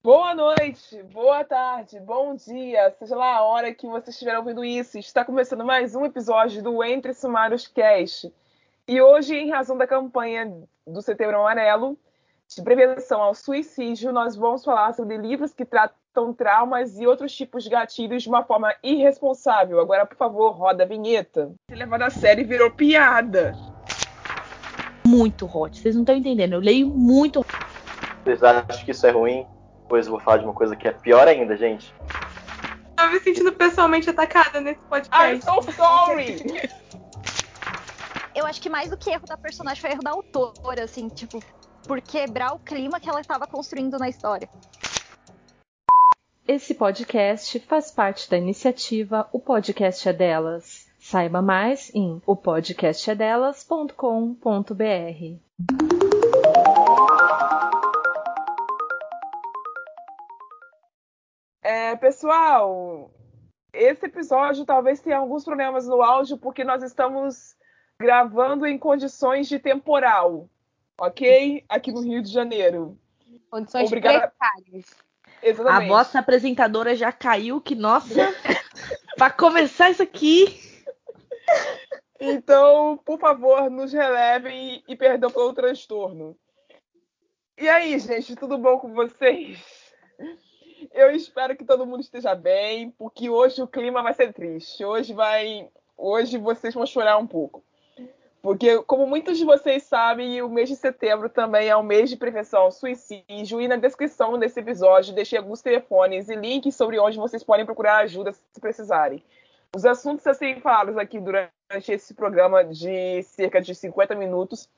Boa noite, boa tarde, bom dia, seja lá a hora que você estiver ouvindo isso. Está começando mais um episódio do Entre Sumários Cast. E hoje, em razão da campanha do Setembro Amarelo, de prevenção ao suicídio, nós vamos falar sobre livros que tratam traumas e outros tipos de gatilhos de uma forma irresponsável. Agora, por favor, roda a vinheta. Se levado a série virou piada. Muito hot, vocês não estão entendendo. Eu leio muito. Vocês acham que isso é ruim? Pois eu vou falar de uma coisa que é pior ainda, gente. Tô me sentindo pessoalmente atacada nesse I'm podcast. so sorry! Eu acho que mais do que erro da personagem foi erro da autora, assim, tipo, por quebrar o clima que ela estava construindo na história. Esse podcast faz parte da iniciativa O Podcast é Delas. Saiba mais em opodcastedelas.com.br. É, pessoal, esse episódio talvez tenha alguns problemas no áudio porque nós estamos gravando em condições de temporal, ok? Aqui no Rio de Janeiro. Condições Obrigada. precárias. A Exatamente. vossa apresentadora já caiu, que nossa. pra começar isso aqui. Então, por favor, nos relevem e, e perdão pelo transtorno. E aí, gente, tudo bom com vocês? Eu espero que todo mundo esteja bem, porque hoje o clima vai ser triste. Hoje vai, hoje vocês vão chorar um pouco. Porque, como muitos de vocês sabem, o mês de setembro também é o mês de prevenção ao suicídio. E na descrição desse episódio deixei alguns telefones e links sobre onde vocês podem procurar ajuda se precisarem. Os assuntos a serem falados aqui durante esse programa de cerca de 50 minutos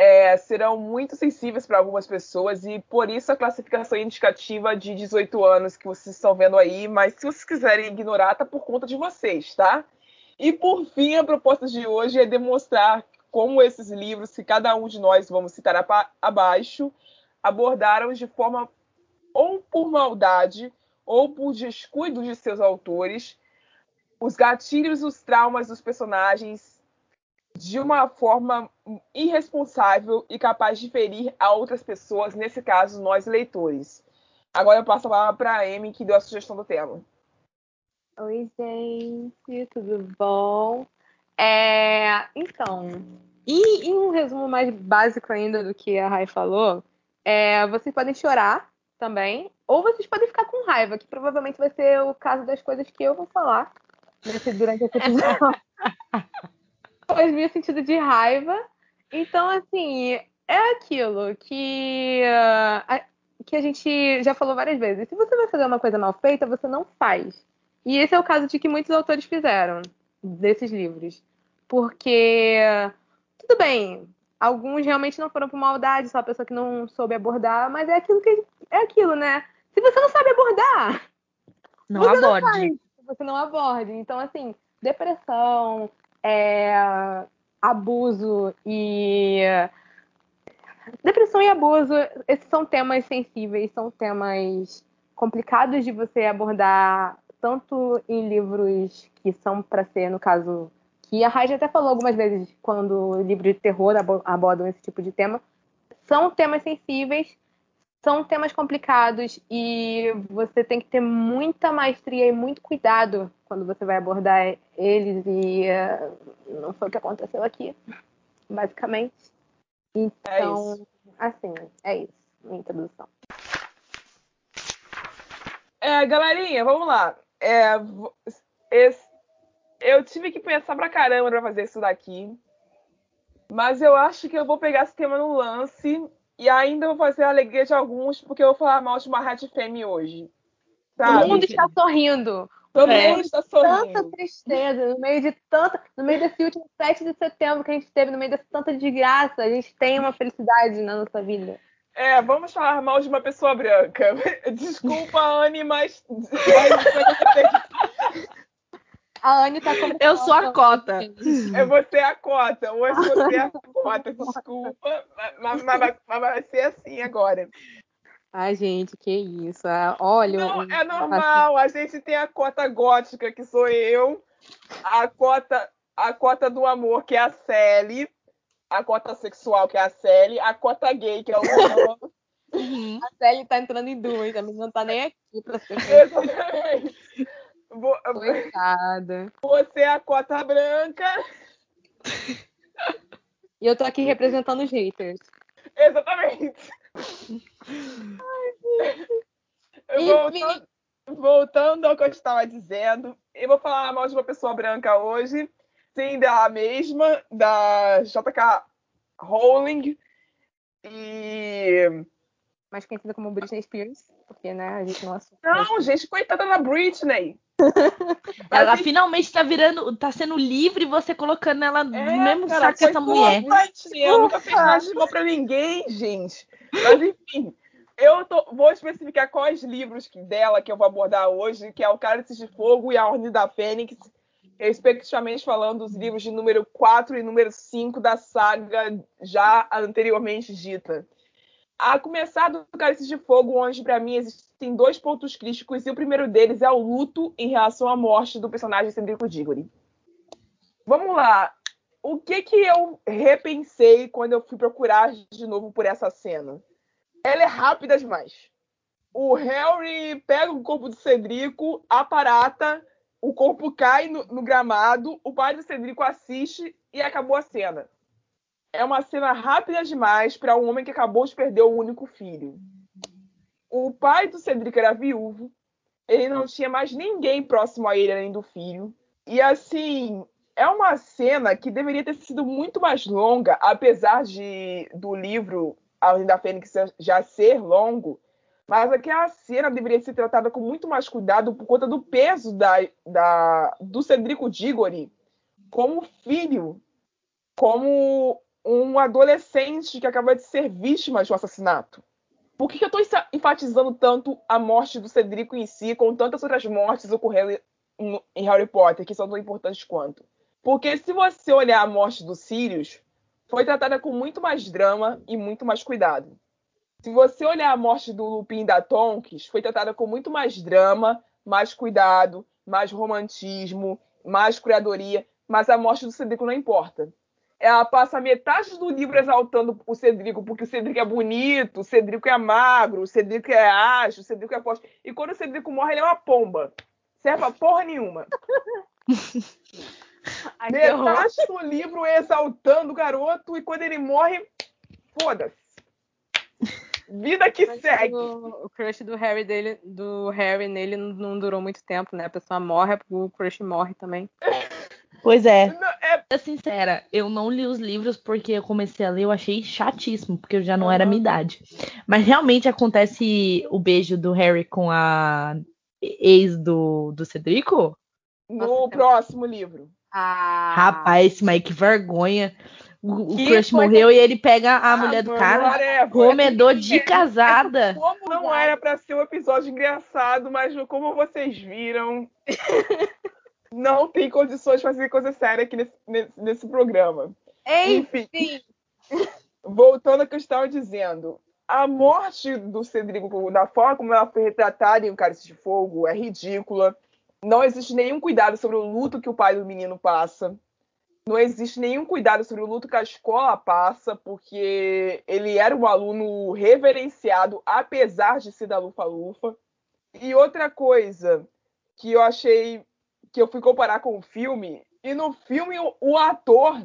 é, serão muito sensíveis para algumas pessoas e por isso a classificação indicativa de 18 anos que vocês estão vendo aí, mas se vocês quiserem ignorar, tá por conta de vocês, tá? E por fim, a proposta de hoje é demonstrar como esses livros que cada um de nós vamos citar abaixo abordaram de forma ou por maldade ou por descuido de seus autores os gatilhos, os traumas dos personagens de uma forma irresponsável e capaz de ferir a outras pessoas, nesse caso, nós leitores. Agora eu passo a palavra para a Amy, que deu a sugestão do tema. Oi, gente, tudo bom? É, então, e em um resumo mais básico ainda do que a Rai falou, é, vocês podem chorar também, ou vocês podem ficar com raiva, que provavelmente vai ser o caso das coisas que eu vou falar nesse- durante esse episódio. Pois vi o sentido de raiva. Então, assim, é aquilo que, ah, a- que a gente já falou várias vezes. Se você vai fazer uma coisa mal feita, você não faz. E esse é o caso de que muitos autores fizeram desses livros. Porque, tudo bem, alguns realmente não foram por maldade, só a pessoa que não soube abordar, mas é aquilo que é aquilo, né? Se você não sabe abordar, Não Você não aborde. se você não aborde. Então, assim, depressão, é, abuso e. Depressão e abuso, esses são temas sensíveis, são temas complicados de você abordar, tanto em livros que são para ser, no caso, que a Raja até falou algumas vezes, quando livros de terror abo- abordam esse tipo de tema, são temas sensíveis, são temas complicados e você tem que ter muita maestria e muito cuidado quando você vai abordar eles e eh, não foi o que aconteceu aqui, basicamente. Então, isso. assim, é isso, minha introdução. É, galerinha, vamos lá. É, esse- eu tive que pensar pra caramba pra fazer isso daqui. Mas eu acho que eu vou pegar esse tema no lance e ainda vou fazer a alegria de alguns, porque eu vou falar mal de uma Red Femme hoje. Todo Sabe? mundo está sorrindo. Todo É. mundo está Tanta sorrindo. tristeza, no meio de tanta. No meio desse último 7 de setembro que a gente teve, no meio dessa tanta desgraça, a gente tem uma felicidade na nossa vida. É, vamos falar mal de uma pessoa branca. Desculpa, Anne, mas. A Anne tá como. Eu sou a cota. É você a cota. Hoje você é a cota. Desculpa. Mas, mas- mas- mas vai ser assim agora. Ai, gente, que isso. Ah, Olha. Não, é normal. A gente tem a cota gótica, que sou eu. A cota, a cota do amor, que é a Sally. A cota sexual, que é a Sally. A cota gay, que é o. Uhum. A Sally tá entrando em duas, a menina não tá nem aqui pra ser Exatamente. Coitada. Você é a cota branca. E eu tô aqui representando os haters. Exatamente. Enfim. Voltando, voltando ao que eu estava dizendo, eu vou falar mal de uma pessoa branca hoje. Sim, da mesma, da JK Rowling. E. Mais conhecida como Britney Spears, porque, né, a gente não assume. Não, gente, coitada da Britney. Ela finalmente tá virando, tá sendo livre você colocando ela no É, mesmo cara, saco que essa mulher. Ela nunca fez nada pra ninguém, gente. Mas enfim, eu tô- vou especificar quais livros que- dela que eu vou abordar hoje, que é o Cálice de Fogo e a Ordem da Fênix, respectivamente falando dos livros de número 4 e número 5 da saga já anteriormente dita. A começar do Cálice de Fogo, onde para mim existem dois pontos críticos, e o primeiro deles é o luto em relação à morte do personagem Cedrico Diggory. Vamos lá. O que que eu repensei quando eu fui procurar de novo por essa cena? Ela é rápida demais. O Harry pega o corpo do Cedrico, aparata, o corpo cai no, no gramado, o pai do Cedrico assiste e acabou a cena. É uma cena rápida demais para um homem que acabou de perder o único filho. O pai do Cedrico era viúvo, ele não tinha mais ninguém próximo a ele além do filho. E assim, é uma cena que deveria ter sido muito mais longa, apesar de do livro A da Fênix já ser longo, mas aquela cena deveria ser tratada com muito mais cuidado por conta do peso da, da, do Cedrico Diggory como filho, como um adolescente que acaba de ser vítima de um assassinato. Por que, que eu estou enfatizando tanto a morte do Cedrico em si, com tantas outras mortes ocorrendo em Harry Potter, que são tão importantes quanto? Porque se você olhar a morte do Sirius, foi tratada com muito mais drama e muito mais cuidado. Se você olhar a morte do Lupin da Tonks, foi tratada com muito mais drama, mais cuidado, mais romantismo, mais curadoria, mas a morte do Cedrico não importa. Ela passa metade do livro exaltando o Cedrico, porque o Cedrico é bonito, o Cedrico é magro, o Cedrico é ágil, o Cedrico é forte. E quando o Cedrico morre, ele é uma pomba. Serve pra porra nenhuma. Ai. Metade do livro exaltando o garoto, e quando ele morre, foda-se. Vida que Mas segue. O, o crush do Harry dele, do Harry nele não, não durou muito tempo, né? A pessoa morre, o crush morre também. Pois é. Não, é, sincera, eu não li os livros porque eu comecei a ler, eu achei chatíssimo, porque eu já não era a minha idade. Mas realmente acontece o beijo do Harry com a ex do, do Cedrico? no Nossa, próximo livro. Ah, Rapaz, mas que vergonha. O, o Que crush morreu e ele pega a Ah, mulher do cara, whatever. comedor de É, casada. Como não era pra ser um episódio engraçado, mas como vocês viram, não tem condições de fazer coisa séria aqui nesse, nesse, nesse programa. Enfim, enfim. voltando ao que eu estava dizendo. A morte do Cedrico, da forma como ela foi retratada em O Cálice de Fogo, é ridícula. Não existe nenhum cuidado sobre o luto que o pai do menino passa. Não existe nenhum cuidado sobre o luto que a escola passa, porque ele era um aluno reverenciado, apesar de ser da Lufa-Lufa. E outra coisa que eu achei que eu fui comparar com o filme, e no filme o, ator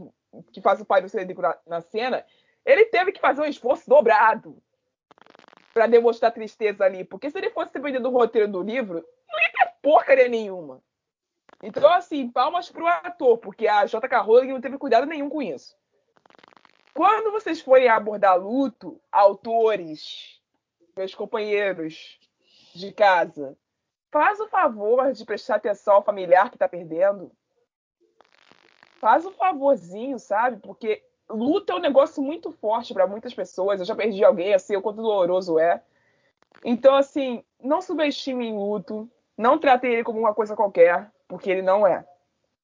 que faz o pai do Cedrico na, na cena, ele teve que fazer um esforço dobrado para demonstrar tristeza ali, porque se ele fosse depender do roteiro do livro, não ia ter porcaria nenhuma. Então, assim, palmas pro ator, porque a J.K. Rowling não teve cuidado nenhum com isso. Quando vocês forem abordar luto, autores, meus companheiros de casa, faz o favor de prestar atenção ao familiar que tá perdendo. Faz um favorzinho, sabe? Porque luta é um negócio muito forte para muitas pessoas. Eu já perdi alguém, assim, o quanto doloroso é. Então, assim, não subestime em luto. Não trate ele como uma coisa qualquer, porque ele não é.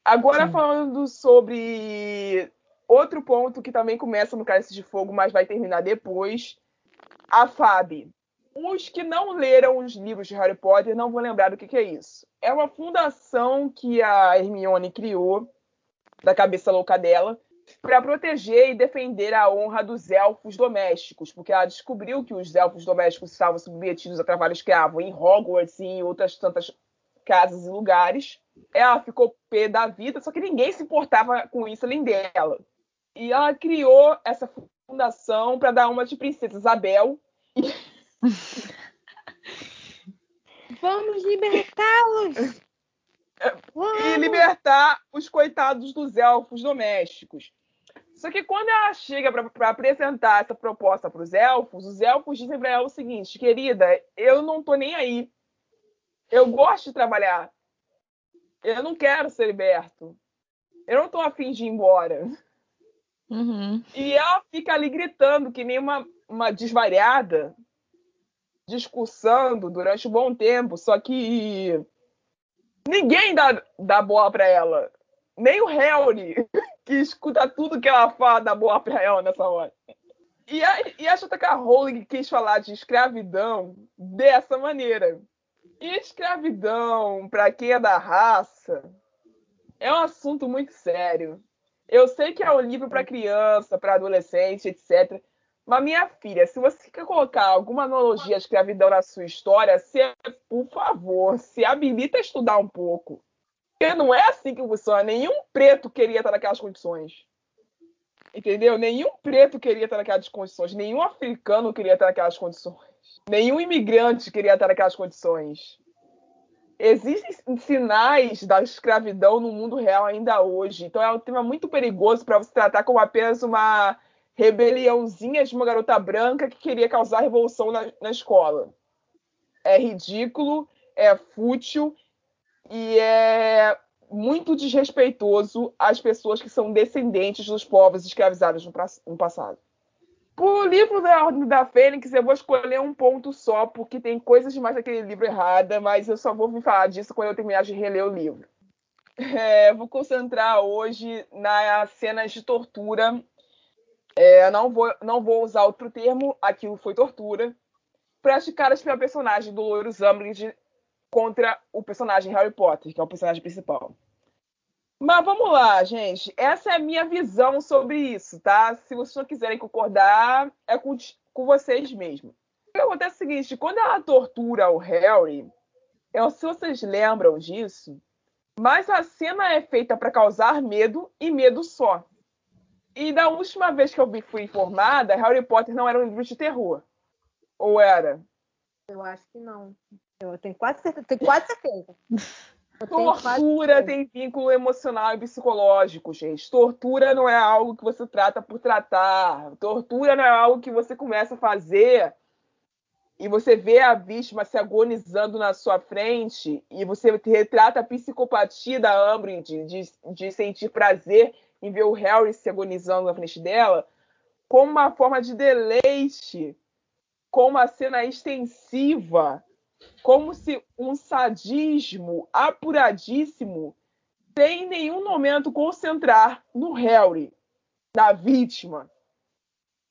Agora, Sim. falando sobre outro ponto que também começa no Cálice de Fogo, mas vai terminar depois. A FAB. Os que não leram os livros de Harry Potter não vão lembrar do que, que é isso. É uma fundação que a Hermione criou, da cabeça louca dela, para proteger e defender a honra dos elfos domésticos, porque ela descobriu que os elfos domésticos estavam submetidos a trabalho escravo em Hogwarts e em outras tantas casas e lugares. Ela ficou pé da vida, só que ninguém se importava com isso além dela. E ela criou essa fundação para dar uma de princesa Isabel. Vamos libertá-los! e libertar os coitados dos elfos domésticos. Só que quando ela chega para apresentar essa proposta para os elfos, os elfos dizem para ela o seguinte: querida, eu não tô nem aí. Eu gosto de trabalhar. Eu não quero ser liberto. Eu não tô afim de ir embora. Uhum. E ela fica ali gritando que nem uma, uma desvariada, discursando durante um bom tempo, só que ninguém dá, dá bola para ela. Nem o Harry, que escuta tudo que ela fala, dá bola para ela nessa hora. E a, e a. Rowling quis falar de escravidão dessa maneira. E escravidão, para quem é da raça, é um assunto muito sério. Eu sei que é um livro para criança, para adolescente, etc. Mas, minha filha, se você quer colocar alguma analogia à escravidão na sua história, se, por favor, se habilita a estudar um pouco. Porque não é assim que funciona. Nenhum preto queria estar naquelas condições. Entendeu? Nenhum preto queria estar naquelas condições. Nenhum africano queria estar naquelas condições. Nenhum imigrante queria estar naquelas condições. Existem sinais da escravidão no mundo real ainda hoje. Então é um tema muito perigoso para você tratar como apenas uma rebeliãozinha de uma garota branca que queria causar revolução na, na escola. É ridículo, é fútil e é muito desrespeitoso às pessoas que são descendentes dos povos escravizados no, no passado. O livro da Ordem da Fênix, eu vou escolher um ponto só, porque tem coisas demais naquele livro errada, mas eu só vou me falar disso quando eu terminar de reler o livro. É, vou concentrar hoje nas cenas de tortura é, não, vou, não vou usar outro termo, aquilo foi tortura, praticadas pela personagem do Loiro Umbridge contra o personagem Harry Potter, que é o personagem principal. Mas vamos lá, gente. Essa é a minha visão sobre isso, tá? Se vocês não quiserem concordar, é com, com vocês mesmos. O que acontece é o seguinte: quando ela tortura o Harry, eu, se vocês lembram disso, mas a cena é feita para causar medo e medo só. E da última vez que eu fui informada, Harry Potter não era um livro de terror. Ou era? Eu acho que não. Eu tenho quase certeza. Tenho quase certeza. Tortura tem vínculo emocional e psicológico, gente. Tortura não é algo que você trata por tratar. Tortura não é algo que você começa a fazer e você vê a vítima se agonizando na sua frente e você retrata a psicopatia da Umbridge de, de sentir prazer em ver o Harry se agonizando na frente dela, como uma forma de deleite, com uma cena extensiva, como se um sadismo apuradíssimo sem em nenhum momento concentrar no Harry, na vítima.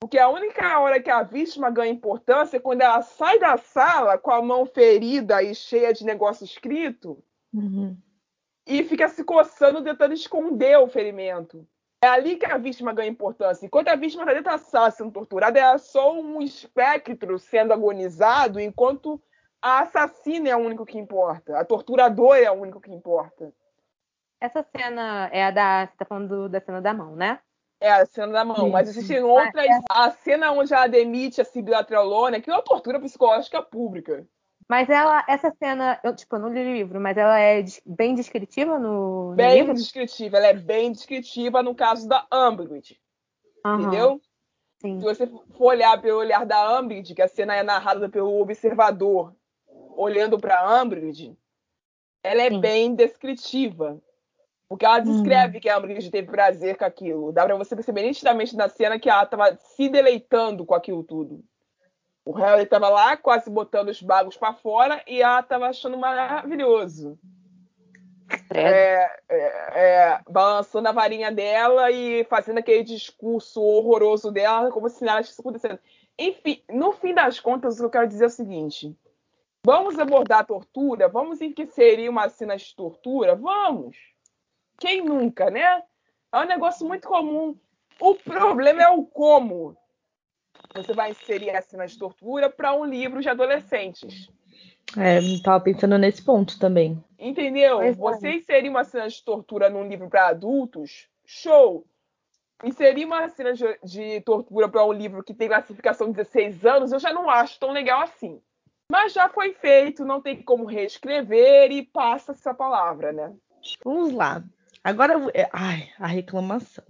Porque a única hora que a vítima ganha importância é quando ela sai da sala com a mão ferida e cheia de negócio escrito. Uhum e fica se coçando tentando esconder o ferimento. É ali que a vítima ganha importância. Enquanto a vítima está dentro da sala sendo torturada, é só um espectro sendo agonizado, enquanto a assassina é o único que importa. A torturadora é o único que importa. Essa cena é a da. Você tá falando da cena da mão, né? É a cena da mão, mas existem outras. A cena onde ela demite a Sibila Trelawney, que é uma tortura psicológica pública. Mas ela, essa cena, eu, tipo, eu não li o livro, mas ela é bem descritiva no, no bem livro? descritiva, ela é bem descritiva no caso da Umbridge. Uhum. Entendeu? Sim. Se você for olhar pelo olhar da Umbridge, que a cena é narrada pelo observador olhando para Umbridge, ela é Sim. bem descritiva. Porque ela descreve hum. que a Umbridge teve prazer com aquilo. Dá pra você perceber nitidamente na cena que ela tava se deleitando com aquilo tudo. O Harry estava lá, quase botando os bagos para fora, e ela estava achando maravilhoso. É, é, é, balançando a varinha dela e fazendo aquele discurso horroroso dela, como se nada estivesse acontecendo. Enfim, no fim das contas, o que eu quero dizer é o seguinte: vamos abordar a tortura? Vamos inserir uma cena de tortura? Vamos! Quem nunca, né? É um negócio muito comum. O problema é o como você vai inserir a cena de tortura para um livro de adolescentes. É, eu tava pensando nesse ponto também. Entendeu? É. Você inserir uma cena de tortura num livro para adultos, show. Inserir uma cena de, de tortura para um livro que tem classificação de 16 anos, eu já não acho tão legal assim. Mas já foi feito, não tem como reescrever e passa essa palavra, né? Vamos lá. Agora, é, ai, a reclamação.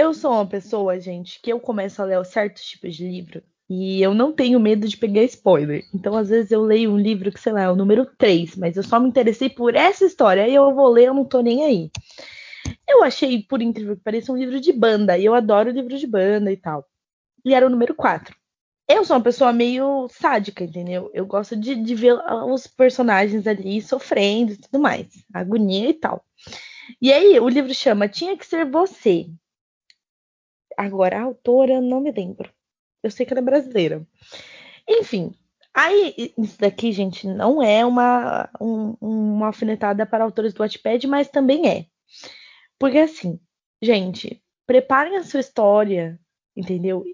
Eu sou uma pessoa, gente, que eu começo a ler certos tipos de livro e eu não tenho medo de pegar spoiler. Então, às vezes, eu leio um livro que, sei lá, é o número 3, mas eu só me interessei por essa história. Aí eu vou ler, eu não tô nem aí. Eu achei, por incrível que pareça, um livro de banda. E eu adoro livro de banda e tal. E era o número 4. Eu sou uma pessoa meio sádica, entendeu? Eu gosto de, de ver os personagens ali sofrendo e tudo mais. Agonia e tal. E aí, o livro chama Tinha que Ser Você. Agora, a autora, não me lembro. Eu sei que ela é brasileira. Enfim, aí, isso daqui, gente, não é uma, um- uma alfinetada para autores do Wattpad, mas também é. Porque, assim, gente, preparem a sua história, entendeu?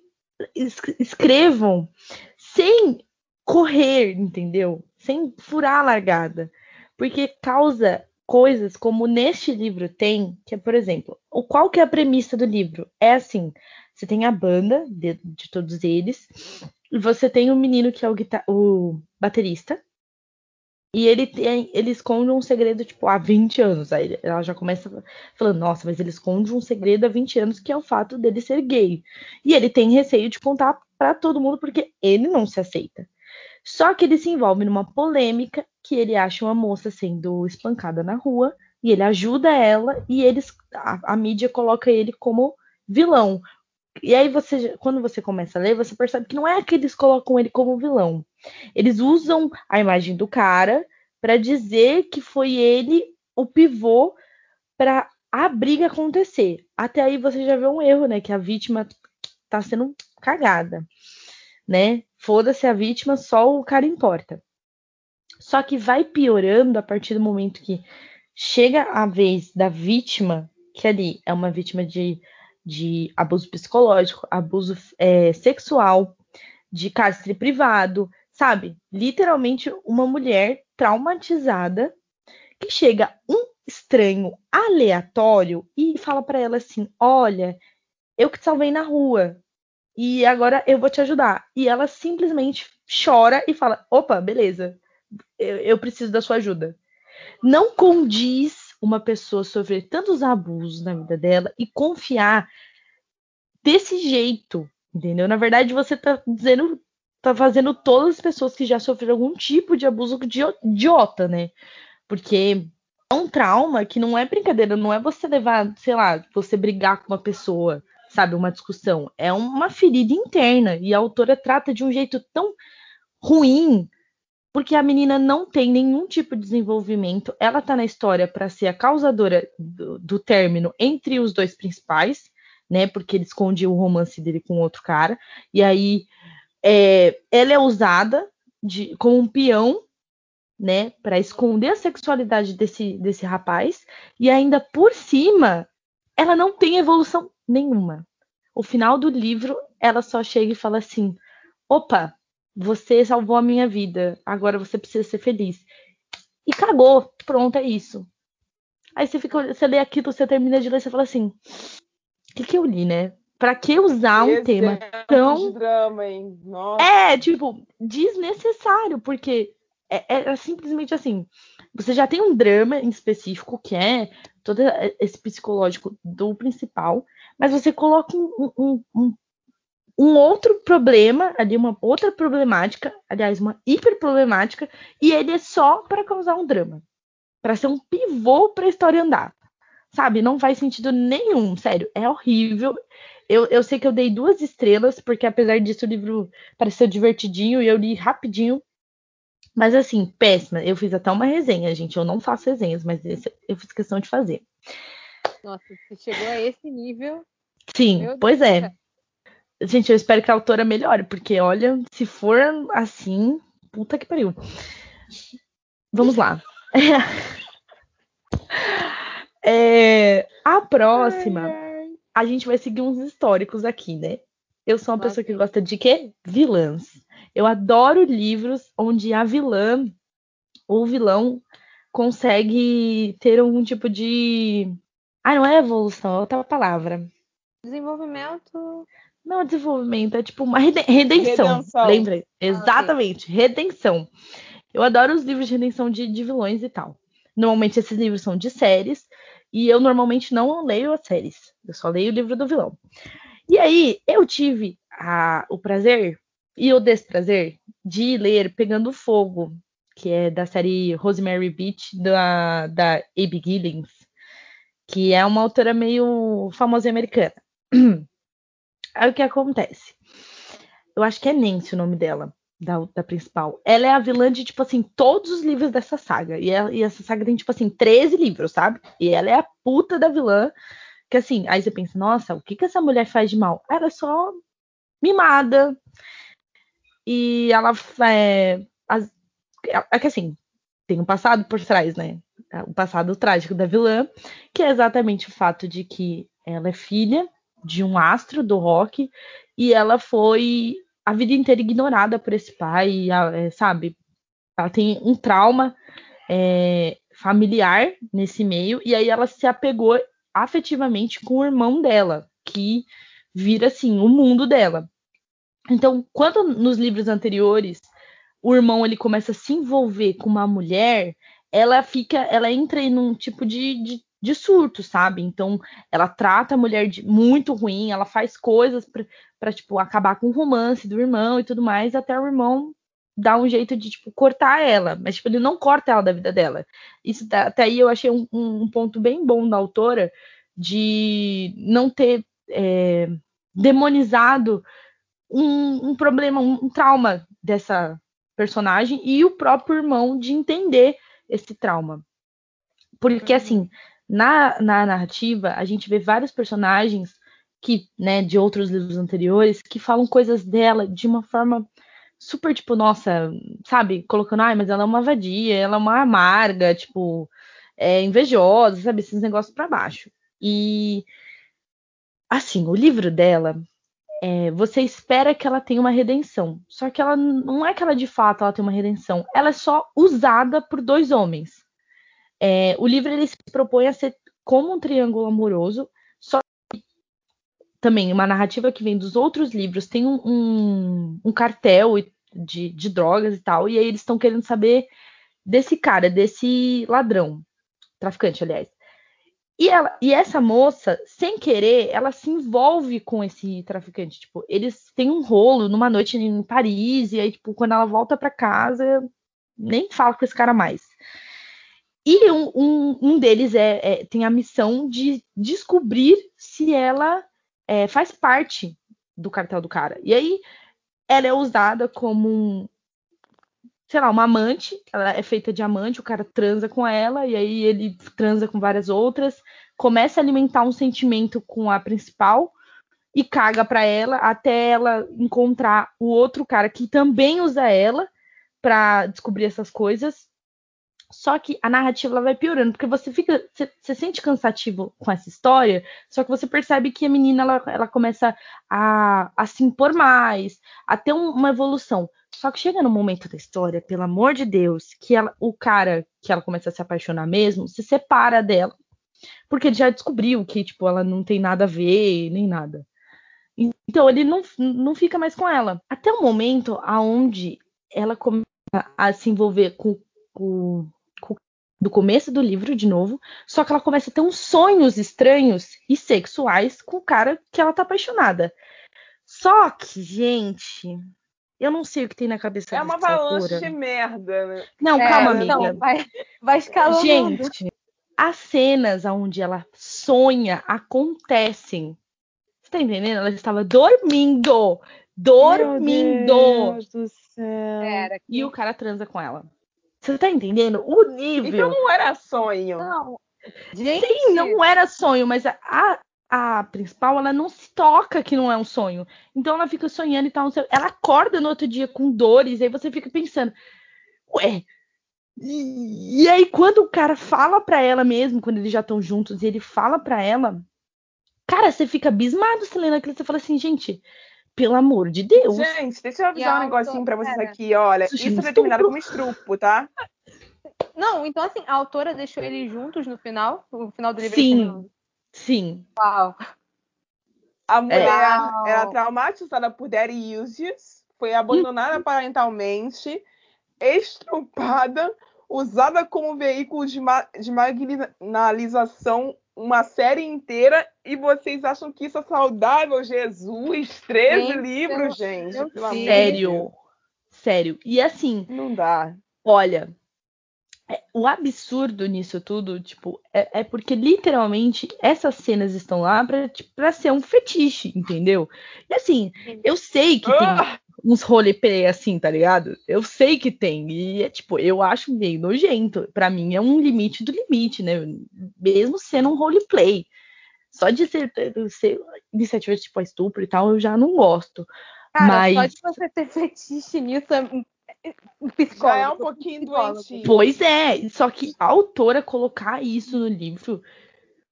Es- escrevam sem correr, entendeu? Sem furar a largada. Porque causa coisas como neste livro tem, que é, por exemplo, o qual que é a premissa do livro? É assim, você tem a banda de, de todos eles, você tem o menino que é o, guitar- o baterista, e ele tem, ele esconde um segredo, tipo, há 20 anos. Aí ela já começa falando, nossa, mas ele esconde um segredo há 20 anos, que é o fato dele ser gay. E ele tem receio de contar pra todo mundo, porque ele não se aceita. Só que ele se envolve numa polêmica que ele acha uma moça sendo espancada na rua e ele ajuda ela e eles a, a mídia coloca ele como vilão. E aí você, quando você começa a ler, você percebe que não é que eles colocam ele como vilão. Eles usam a imagem do cara para dizer que foi ele o pivô para a briga acontecer. Até aí você já vê um erro, né, que a vítima tá sendo cagada, né? Foda-se a vítima, só o cara importa. Só que vai piorando a partir do momento que chega a vez da vítima, que ali é uma vítima de, de abuso psicológico, abuso é, sexual, de cárcere privado, sabe? Literalmente uma mulher traumatizada que chega um estranho aleatório e fala pra ela assim: Olha, eu que te salvei na rua e agora eu vou te ajudar. E ela simplesmente chora e fala: Opa, beleza, eu, eu preciso da sua ajuda. Não condiz uma pessoa sofrer tantos abusos na vida dela e confiar desse jeito, entendeu? Na verdade, você tá dizendo, tá fazendo todas as pessoas que já sofreram algum tipo de abuso idio- idiota, né? Porque é um trauma que não é brincadeira, não é você levar, sei lá, você brigar com uma pessoa, sabe, uma discussão. É uma ferida interna e a autora trata de um jeito tão ruim porque a menina não tem nenhum tipo de desenvolvimento. Ela tá na história para ser a causadora do, do término entre os dois principais, né? Porque ele esconde o romance dele com outro cara. E aí é, ela é usada de, como um peão, né? Para esconder a sexualidade desse, desse rapaz. E ainda por cima, ela não tem evolução nenhuma. O final do livro, ela só chega e fala assim: opa, você salvou a minha vida, agora você precisa ser feliz. E cagou, pronto, é isso. Aí você fica, você lê aquilo, você termina de ler, você fala assim: o que, que eu li, né? Pra que usar um tema Exemplo tão drama, hein? Nossa. é, tipo, desnecessário, porque é, é simplesmente assim. Você já tem um drama em específico, que é todo esse psicológico do principal, mas você coloca um, um, um, um outro problema ali, uma outra problemática, aliás, uma hiper problemática, e ele é só para causar um drama, para ser um pivô para a história andar. Sabe? Não faz sentido nenhum, sério, é horrível. Eu, eu sei que eu dei duas estrelas, porque apesar disso o livro pareceu divertidinho e eu li rapidinho. Mas assim, péssima. Eu fiz até uma resenha, gente. Eu não faço resenhas, mas eu fiz questão de fazer. Nossa, se chegou a esse nível. Sim, Meu pois Deus é. Gente, eu espero que a autora melhore, porque olha, se for assim, puta que pariu. Vamos lá. É, a próxima a gente vai seguir uns históricos aqui, né? Eu sou uma Lá pessoa que gosta de quê? Vilãs. Eu adoro livros onde a vilã ou vilão consegue ter algum tipo de. Ah, não é evolução, é outra palavra. Desenvolvimento. Não é desenvolvimento, é tipo uma reden- redenção. Redenção. Lembra? Exatamente, redenção. Eu adoro os livros de redenção de, de vilões e tal. Normalmente esses livros são de séries, e eu normalmente não leio as séries. Eu só leio o livro do vilão. E aí, eu tive a- o prazer e o desprazer de ler Pegando Fogo, que é da série Rosemary Beach, da, da Abby Gillens, que é uma autora meio famosa americana. Aí o que acontece? Eu acho que é Nancy o nome dela, da, da principal. Ela é a vilã de, tipo assim, todos os livros dessa saga. E, ela- e essa saga tem, tipo assim, 13 livros, sabe? E ela é a puta da vilã. Que assim, aí você pensa, nossa, o que, que essa mulher faz de mal? Ela é só mimada. E ela é. as- é que assim, tem um passado por trás, né? O passado trágico da vilã, que é exatamente o fato de que ela é filha de um astro do rock e ela foi a vida inteira ignorada por esse pai, é, sabe? Ela tem um trauma é, familiar nesse meio e aí ela se apegou afetivamente com o irmão dela, que vira assim o mundo dela. Então, quando nos livros anteriores o irmão ele começa a se envolver com uma mulher, ela fica, ela entra em um tipo de, de, de surto, sabe? Então, ela trata a mulher de muito ruim, ela faz coisas para tipo acabar com o romance do irmão e tudo mais, até o irmão dar um jeito de tipo cortar ela, mas tipo ele não corta ela da vida dela. Isso tá- até aí eu achei um, um ponto bem bom da autora de não ter é, demonizado um, um problema, um trauma dessa personagem e o próprio irmão de entender esse trauma. Porque, Uhum. assim, na, na narrativa, a gente vê vários personagens que, né, de outros livros anteriores, que falam coisas dela de uma forma super, tipo, nossa, sabe? Colocando, ai, mas ela é uma vadia, ela é uma amarga, tipo, é invejosa, sabe? Esses negócios pra baixo. E, assim, o livro dela, é, você espera que ela tenha uma redenção. Só que ela não é que ela de fato ela tem uma redenção. Ela é só usada por dois homens. É, o livro ele se propõe a ser como um triângulo amoroso, só que também uma narrativa que vem dos outros livros tem um, um, um cartel de, de drogas e tal, e aí eles estão querendo saber desse cara, desse ladrão, traficante, aliás. E, ela, e essa moça, sem querer, ela se envolve com esse traficante. Tipo, eles têm um rolo numa noite em Paris, e aí, tipo, quando ela volta para casa, nem fala com esse cara mais. E um, um, um deles é, é, tem a missão de descobrir se ela é, faz parte do cartel do cara. E aí ela é usada como um, sei lá, uma amante, ela é feita de amante, o cara transa com ela, e aí ele transa com várias outras, começa a alimentar um sentimento com a principal e caga pra ela até ela encontrar o outro cara que também usa ela pra descobrir essas coisas. Só que a narrativa vai piorando, porque você fica, você, você sente cansativo com essa história, só que você percebe que a menina ela, ela começa a, a se impor mais, a ter um- uma evolução. Só que chega no momento da história, pelo amor de Deus, que ela, o cara que ela começa a se apaixonar mesmo, se separa dela, porque ele já descobriu que tipo ela não tem nada a ver nem nada. Então ele não, não fica mais com ela. Até o momento aonde ela começa a se envolver com, com, com do começo do livro de novo, só que ela começa a ter uns sonhos estranhos e sexuais com o cara que ela tá apaixonada. Só que, gente, eu não sei o que tem na cabeça É uma avalanche de merda, né? Não, É, calma, não, amiga. vai, vai escalando. Gente, as cenas onde ela sonha acontecem. Você tá entendendo? Ela estava dormindo. Dormindo. Meu Deus do céu. Pera, E o cara transa com ela. Você tá entendendo? O nível. Então não era sonho. Não. Gente, Sim, não era sonho, mas a, a, a principal, ela não se toca que não é um sonho. Então ela fica sonhando e tal. Ela acorda no outro dia com dores, e aí você fica pensando, ué. E, e aí, quando o cara fala pra ela mesmo, quando eles já estão juntos, e ele fala pra ela cara, você fica abismado lendo aquilo, você fala assim, gente, pelo amor de Deus. Gente, deixa eu E avisar a um negocinho pra vocês aqui, olha. Isso Isso, é determinado estupro. como estrupo, tá? Não, então assim, a autora deixou eles juntos no final? No final do livro Sim. Sim. Uau. A mulher Uau. era traumatizada por issues, foi abandonada parentalmente, estrupada, usada como veículo de, ma de marginalização uma série inteira e vocês acham que isso é saudável? Jesus, 13 Gente, livros, gente. Sério. Sério. E assim, Não dá. olha, é- o absurdo nisso tudo, tipo, é, é porque literalmente essas cenas estão lá pra, tipo, pra ser um fetiche, entendeu? E assim, eu sei que tem Ah! uns roleplay assim, tá ligado? Eu sei que tem. E é tipo, eu acho meio nojento. Pra mim é um limite do limite, né? Mesmo sendo um roleplay. Só de ser, ser iniciativa tipo estupro e tal, eu já não gosto. Cara, Mas- só de você ter fetiche nisso é um, um psicólogo. Já é um pouquinho psicólogo. doentio. Pois é, só que a autora colocar isso no livro,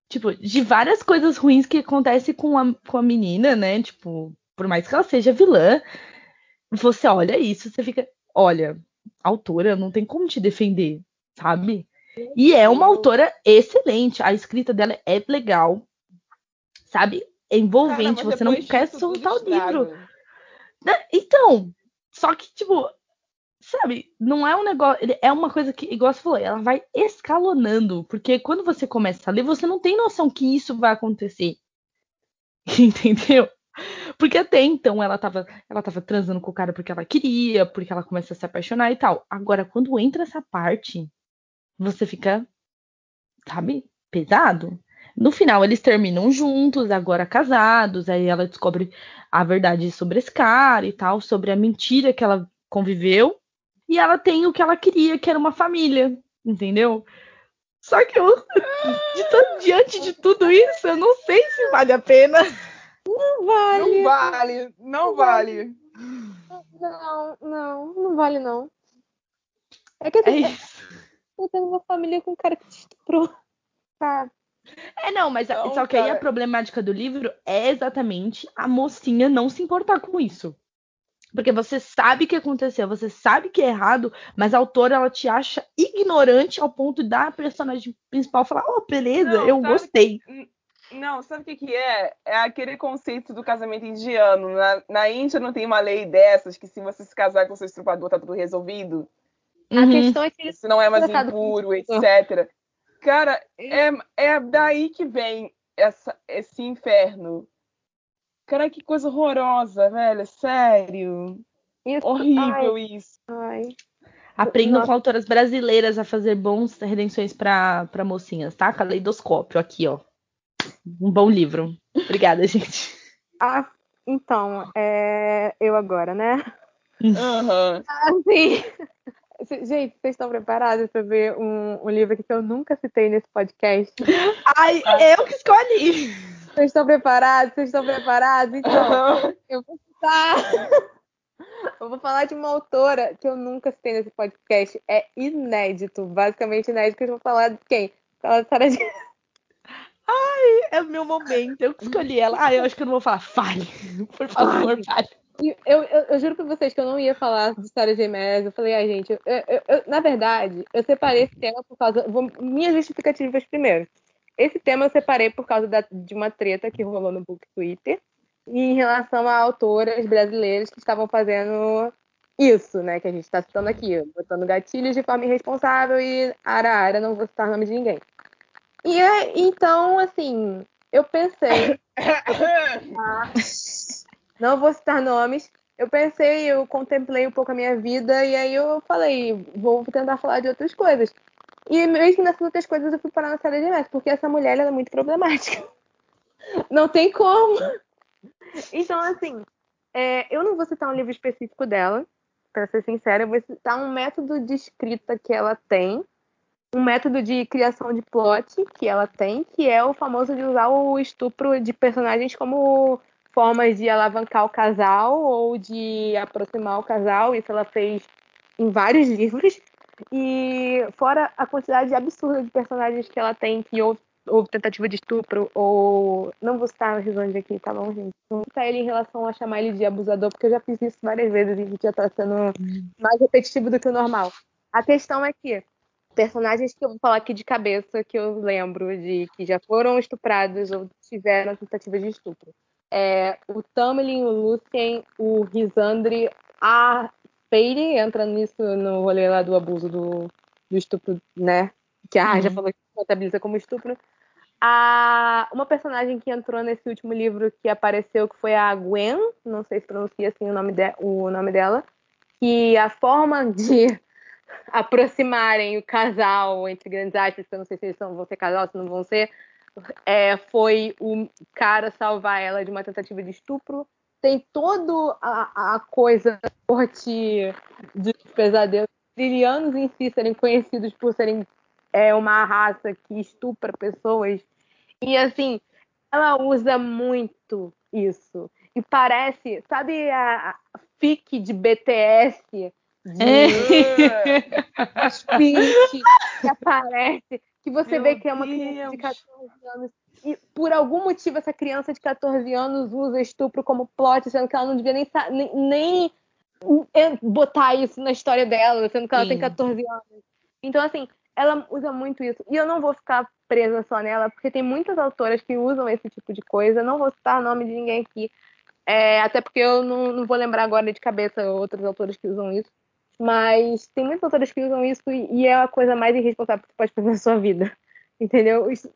tipo, de várias coisas ruins que acontecem com a, com a menina, né? Tipo, por mais que ela seja vilã, você olha isso, você fica, olha, autora não tem como te defender, sabe? E é uma autora excelente, a escrita dela é legal, sabe? É envolvente, Cara, você não quer soltar o livro. Né? Então, só que, tipo, sabe, não é um negócio. É uma coisa que, igual você falou, ela vai escalonando. Porque quando você começa a ler, você não tem noção que isso vai acontecer. Entendeu? Porque até então ela tava, ela tava transando com o cara porque ela queria, porque ela começa a se apaixonar e tal. Agora, quando entra essa parte, você fica, sabe, pesado. No final, eles terminam juntos, agora casados. Aí ela descobre a verdade sobre esse cara e tal, sobre a mentira que ela conviveu. E ela tem o que ela queria, que era uma família, entendeu? Só que eu, de diante de tudo isso, eu não sei se vale a pena. Não vale. Não vale, não vale. Não, não, não vale não. É que É isso. eu tenho uma família com um cara que te estuprou. Sabe? É, não, mas Não, só que aí a problemática do livro é exatamente a mocinha não se importar com isso. Porque você sabe que aconteceu, você sabe que é errado, mas a autora ela te acha ignorante ao ponto da personagem principal falar: "Oh, beleza, Não, eu gostei". Não, sabe o que, que é? É aquele conceito do casamento indiano. Na, na Índia não tem uma lei dessas que se você se casar com seu estrupador tá tudo resolvido. A Uhum. questão é que Isso não é mais impuro, etc. Cara, é, é daí que vem essa, esse inferno. Cara, que coisa horrorosa, velho. Sério. Isso, Horrível isso. Ai, Aprendam Nossa. com autoras brasileiras a fazer bons redenções pra para mocinhas, tá? Caleidoscópio aqui, ó. Um bom livro. Obrigada, gente. Ah, então, é eu agora, né? Aham. Assim, gente, vocês estão preparados para ver um, um livro que eu nunca citei nesse podcast? Ai, eu que escolhi. Vocês estão preparados? Vocês estão preparados? Então, eu vou citar. Eu vou falar de uma autora que eu nunca citei nesse podcast. É inédito, basicamente inédito. que Eu vou falar de quem? Falar de Sarah J. É o meu momento. Eu que escolhi ela. Ah, eu acho que eu não vou falar. Fale. Por favor, fale. Eu, eu, eu juro pra vocês que eu não ia falar de Sarah J. Maas. Eu falei, ai, gente, eu, eu- eu- na verdade, eu separei esse tema por causa. Vou, minhas justificativas primeiro. Esse tema eu separei por causa da- de uma treta que rolou no Book Twitter em relação a autoras brasileiras que estavam fazendo isso, né? Que a gente está citando aqui, botando gatilhos de forma irresponsável e ara ara, não vou citar o nome de ninguém. E é- então, assim, eu pensei, não vou citar nomes. Eu pensei, eu contemplei um pouco a minha vida e aí eu falei, vou tentar falar de outras coisas. E mesmo nessas outras coisas eu fui parar na série de Max, porque essa mulher ela é muito problemática. Não tem como. Então, assim, é, eu não vou citar um livro específico dela, para ser sincera, eu vou citar um método de escrita que ela tem, um método de criação de plot que ela tem, que é o famoso de usar o estupro de personagens como formas de alavancar o casal ou de aproximar o casal. Isso ela fez em vários livros. E fora a quantidade absurda de personagens que ela tem, que ou houve tentativa de estupro, ou. Não vou citar Risonde aqui, tá bom, gente? Não citar ele em relação a chamar ele de abusador, porque eu já fiz isso várias vezes e já tá sendo mais repetitivo do que o normal. A questão é que personagens que eu vou falar aqui de cabeça, que eu lembro de que já foram estuprados ou tiveram tentativa de estupro. É, o Tamlin, o Lucien, o Risandre, a Feire entra nisso no rolê lá do abuso do, do estupro, né? Que a uhum. já falou que contabiliza como estupro. A, uma personagem que entrou nesse último livro que apareceu, que foi a Gwen, não sei se pronuncia assim o nome, de, o nome dela, que a forma de aproximarem o casal, entre grandes aspas, que eu não sei se eles vão ser casal, se não vão ser, é, foi o cara salvar ela de uma tentativa de estupro. Tem toda a, coisa forte de pesadelo. Lilianos em si serem conhecidos por serem é, uma raça que estupra pessoas. E assim, ela usa muito isso. E parece, sabe a, a fic de BTS de é. Spirit que aparece, que você Meu vê que é uma criança de 14 anos. E por algum motivo essa criança de 14 anos usa estupro como plot, sendo que ela não devia nem, nem, nem botar isso na história dela, sendo que ela Sim. tem 14 anos. Então, assim, ela usa muito isso. E eu não vou ficar presa só nela, porque tem muitas autoras que usam esse tipo de coisa. Não vou citar nome de ninguém aqui. É, até porque eu não, não, vou lembrar agora de cabeça outros autores que usam isso. Mas tem muitos autores que usam isso e, é a coisa mais irresponsável que você pode fazer na sua vida. Entendeu? Isso,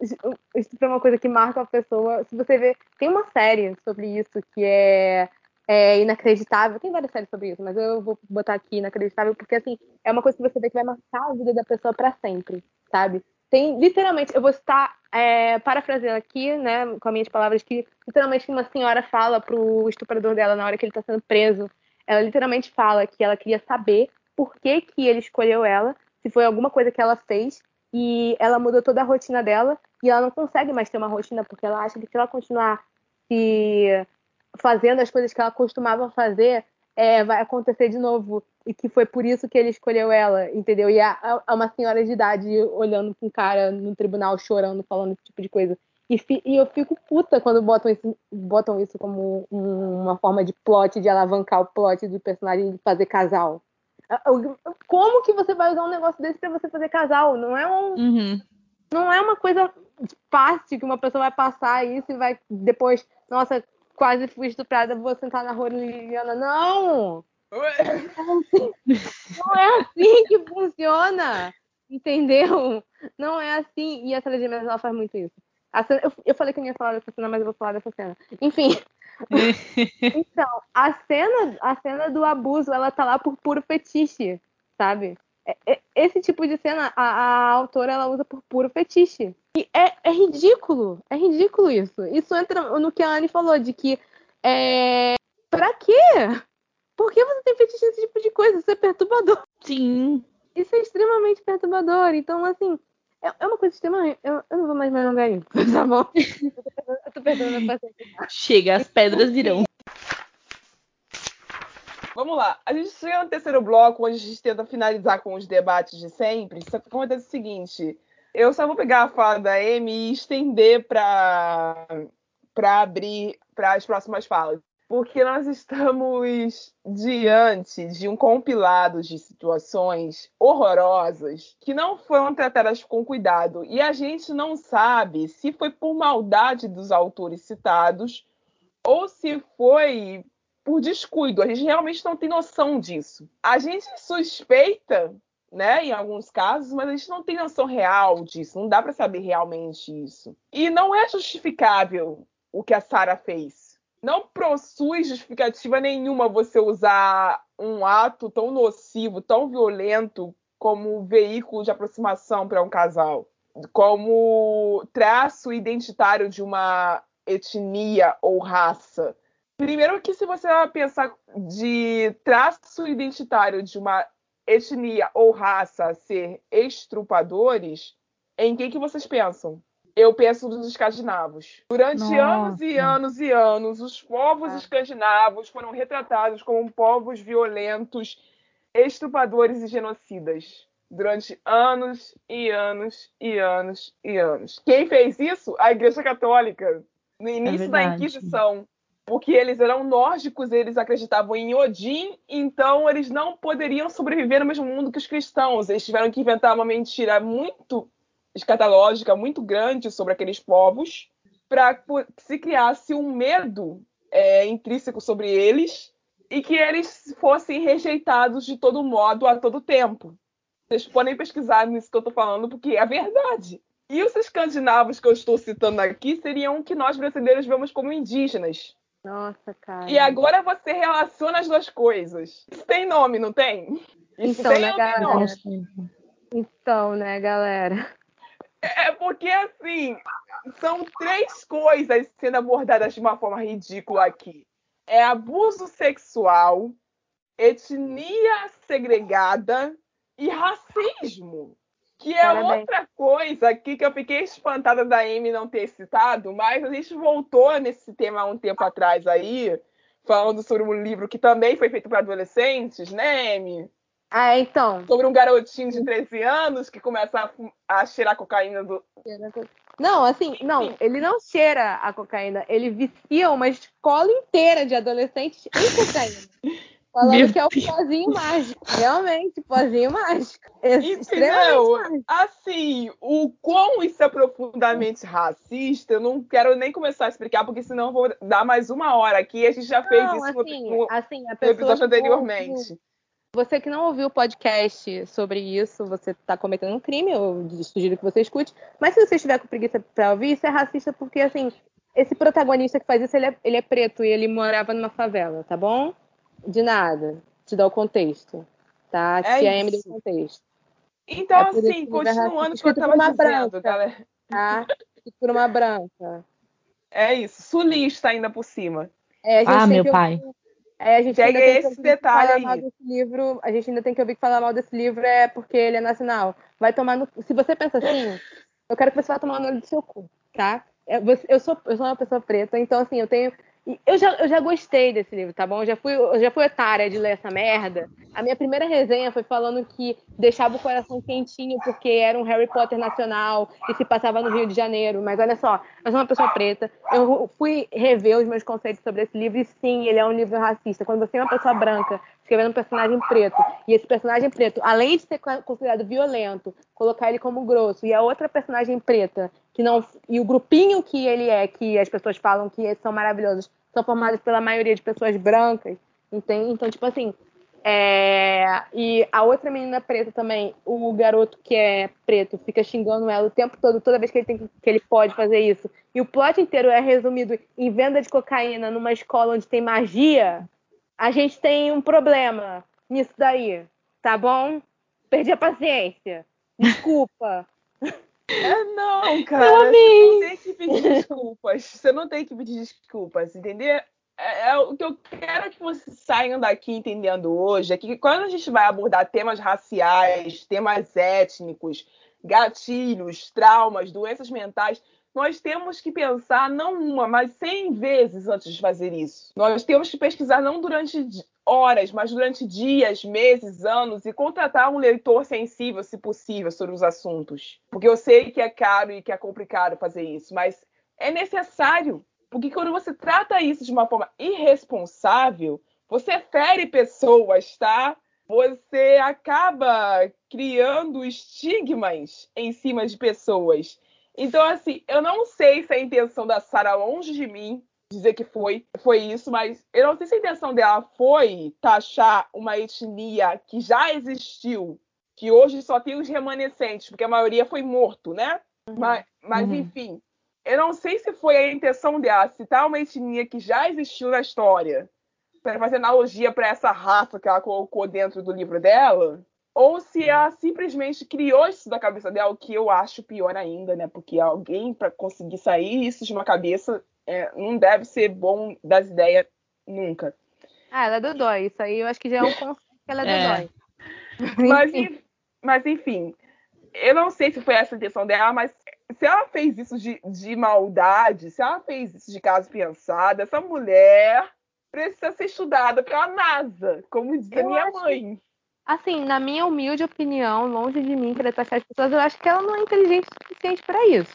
é uma coisa que marca a pessoa. Se você vê. Tem uma série sobre isso que é, é inacreditável. Tem várias séries sobre isso, mas eu vou botar aqui inacreditável, porque assim, é uma coisa que você vê que vai marcar a vida da pessoa para sempre, sabe? Tem literalmente, eu vou estar é, parafraseando aqui, né, com as minhas palavras, que literalmente uma senhora fala pro estuprador dela na hora que ele tá sendo preso ela literalmente fala que ela queria saber por que, que ele escolheu ela, se foi alguma coisa que ela fez, e ela mudou toda a rotina dela, e ela não consegue mais ter uma rotina, porque ela acha que se ela continuar se fazendo as coisas que ela costumava fazer, é, vai acontecer de novo. E que foi por isso que ele escolheu ela, entendeu? E a uma senhora de idade olhando para um cara no tribunal chorando, falando esse tipo de coisa. E, e, eu fico puta quando botam isso, botam isso como um, uma forma de plot, de alavancar o plot do personagem de fazer casal. Como que você vai usar um negócio desse para você fazer casal? Não é um. Uhum. Não é uma coisa fácil que uma pessoa vai passar isso e vai depois, nossa, quase fui estuprada, vou sentar na rua Liliana. Não! Não é, assim, não é assim que funciona! Entendeu? Não é assim. E a Cena ela faz muito isso. Cena, eu, eu, falei que eu não ia falar dessa cena, mas eu vou falar dessa cena. Enfim. então, a cena, a cena do abuso, ela tá lá por puro fetiche, sabe? É, é, esse tipo de cena, a, a, autora ela usa por puro fetiche. E é, é, ridículo. É ridículo isso. Isso entra no que a Anne falou, de que. É... Pra quê? Por que você tem fetiche nesse tipo de coisa? Isso é perturbador. Sim. Isso é extremamente perturbador. Então, assim, é, é uma coisa extremamente. Eu, eu não vou mais me alongar isso, tá bom? Eu tô perdendo a paciência. Chega, as pedras virão. Vamos lá. A gente chega no terceiro bloco, onde a gente tenta finalizar com os debates de sempre. Só que acontece o seguinte: eu só vou pegar a fala da Amy e estender para abrir para as próximas falas porque nós estamos diante de um compilado de situações horrorosas que não foram tratadas com cuidado e a gente não sabe se foi por maldade dos autores citados ou se foi por descuido. A gente realmente não tem noção disso. A gente suspeita, né, em alguns casos, mas a gente não tem noção real disso. Não dá para saber realmente isso. E não é justificável o que a Sara fez não possui justificativa nenhuma você usar um ato tão nocivo, tão violento como veículo de aproximação para um casal, como traço identitário de uma etnia ou raça. Primeiro que se você pensar de traço identitário de uma etnia ou raça ser estrupadores, em quem que vocês pensam? Eu penso nos escandinavos. Durante Nossa. anos e anos e anos, os povos é. escandinavos foram retratados como povos violentos, estupradores e genocidas. durante anos e anos e anos e anos. Quem fez isso? A Igreja Católica, no início da verdade. Inquisição. Porque eles eram nórdicos, eles acreditavam em Odin, então eles não poderiam sobreviver no mesmo mundo que os cristãos. Eles tiveram que inventar uma mentira muito escatológica, muito grande sobre aqueles povos, para que se criasse um medo é, intrínseco sobre eles e que eles fossem rejeitados de todo modo, a todo tempo. Vocês podem pesquisar nisso que eu estou falando, porque é a verdade. E os escandinavos que eu estou citando aqui seriam o que nós brasileiros vemos como indígenas. Nossa, cara. E agora você relaciona as duas coisas. Isso tem nome, não tem? Isso Então, tem né, galera? nome? Então, né, galera? É porque, assim, são três coisas sendo abordadas de uma forma ridícula aqui. É abuso sexual, etnia segregada e racismo. Que é Parabéns. outra coisa aqui que eu fiquei espantada da Amy não ter citado, mas a gente voltou nesse tema há um tempo atrás aí, falando sobre um livro que também foi feito para adolescentes, né, Amy? Ah, então. Sobre um garotinho de 13 anos que começa a, a cheirar cocaína do, Não, assim, não, ele não cheira a cocaína, ele vicia uma escola inteira de adolescentes em cocaína. Falando Meu que é o pozinho mágico. Realmente, pozinho mágico. Extremamente Entendeu? mágico. Assim, o quão isso é profundamente racista, eu não quero nem começar a explicar, porque senão eu vou dar mais uma hora aqui. A gente já fez Não, isso no- assim, no, assim, no episódio anteriormente. Você que não ouviu o podcast sobre isso, você está cometendo um crime, eu sugiro que você escute. Mas se você estiver com preguiça para ouvir, isso é racista porque, assim, esse protagonista que faz isso, ele é, ele é preto e ele morava numa favela, tá bom? De nada. Te dá o contexto, tá? É Tia Amy deu isso. o contexto, Então, É assim, que ele é continuando o que eu estava dizendo, branca. galera. tá? Por uma branca. É isso, sulista ainda por cima. É, a gente Ah, meu pai. ouvir- É, a gente Pega ainda tem que esse detalhe falar aí. mal desse livro. A gente ainda tem que ouvir que falar mal desse livro é porque ele é nacional. Vai tomar no. Se você pensa assim, eu quero que você vá tomar no olho do seu cu, tá? Você- eu sou, eu sou uma pessoa preta, então assim, eu tenho. Eu já, eu já gostei desse livro, tá bom? Eu já fui, eu já fui otária de ler essa merda. A minha primeira resenha foi falando que deixava o coração quentinho porque era um Harry Potter nacional e se passava no Rio de Janeiro. Mas olha só, eu sou uma pessoa preta. Eu fui rever os meus conceitos sobre esse livro e sim, ele é um livro racista. Quando você é uma pessoa branca escrevendo um personagem preto e esse personagem preto, além de ser considerado violento, colocar ele como grosso e a outra personagem preta que não e o grupinho que ele é, que as pessoas falam que são maravilhosos, são formados pela maioria de pessoas brancas, entende? Então, tipo assim, é, E a outra menina preta também, o garoto que é preto, fica xingando ela o tempo todo, toda vez que ele, tem, que ele pode fazer isso. E o plot inteiro é resumido em venda de cocaína numa escola onde tem magia. A gente tem um problema nisso daí, tá bom? Perdi a paciência. Desculpa. É, não, cara. Eu Você amei. não tem que pedir desculpas. Você não tem que pedir desculpas, entendeu? É, é o que eu quero que vocês saiam daqui entendendo hoje é que quando a gente vai abordar temas raciais, temas étnicos, gatilhos, traumas, doenças mentais, nós temos que pensar não uma, mas cem vezes antes de fazer isso. Nós temos que pesquisar não durante horas, mas durante dias, meses, anos e contratar um leitor sensível, se possível, sobre os assuntos. Porque eu sei que é caro e que é complicado fazer isso, mas é necessário. Porque quando você trata isso de uma forma irresponsável, você fere pessoas, tá? Você acaba criando estigmas em cima de pessoas. Então, assim, eu não sei se a intenção da Sarah longe de mim dizer que foi, foi isso, mas eu não sei se a intenção dela foi taxar uma etnia que já existiu, que hoje só tem os remanescentes, porque a maioria foi morto, né? Mas, mas Uhum. enfim, eu não sei se foi a intenção dela citar uma etnia que já existiu na história, para fazer analogia para essa raça que ela colocou dentro do livro dela, ou se ela simplesmente criou isso da cabeça dela, o que eu acho pior ainda, né? Porque alguém, para conseguir sair isso de uma cabeça, é, não deve ser bom das ideias nunca. Ah, ela é dodói. Isso aí eu acho que já é um conceito que ela é, É. dodói. Mas, en- mas enfim, eu não sei se foi essa a intenção dela, mas se ela fez isso de, de maldade, se ela fez isso de caso pensado, essa mulher precisa ser estudada pela NASA, como diz a minha acho- mãe. Assim, na minha humilde opinião, longe de mim querer taxar as pessoas, eu acho que ela não é inteligente o suficiente pra isso.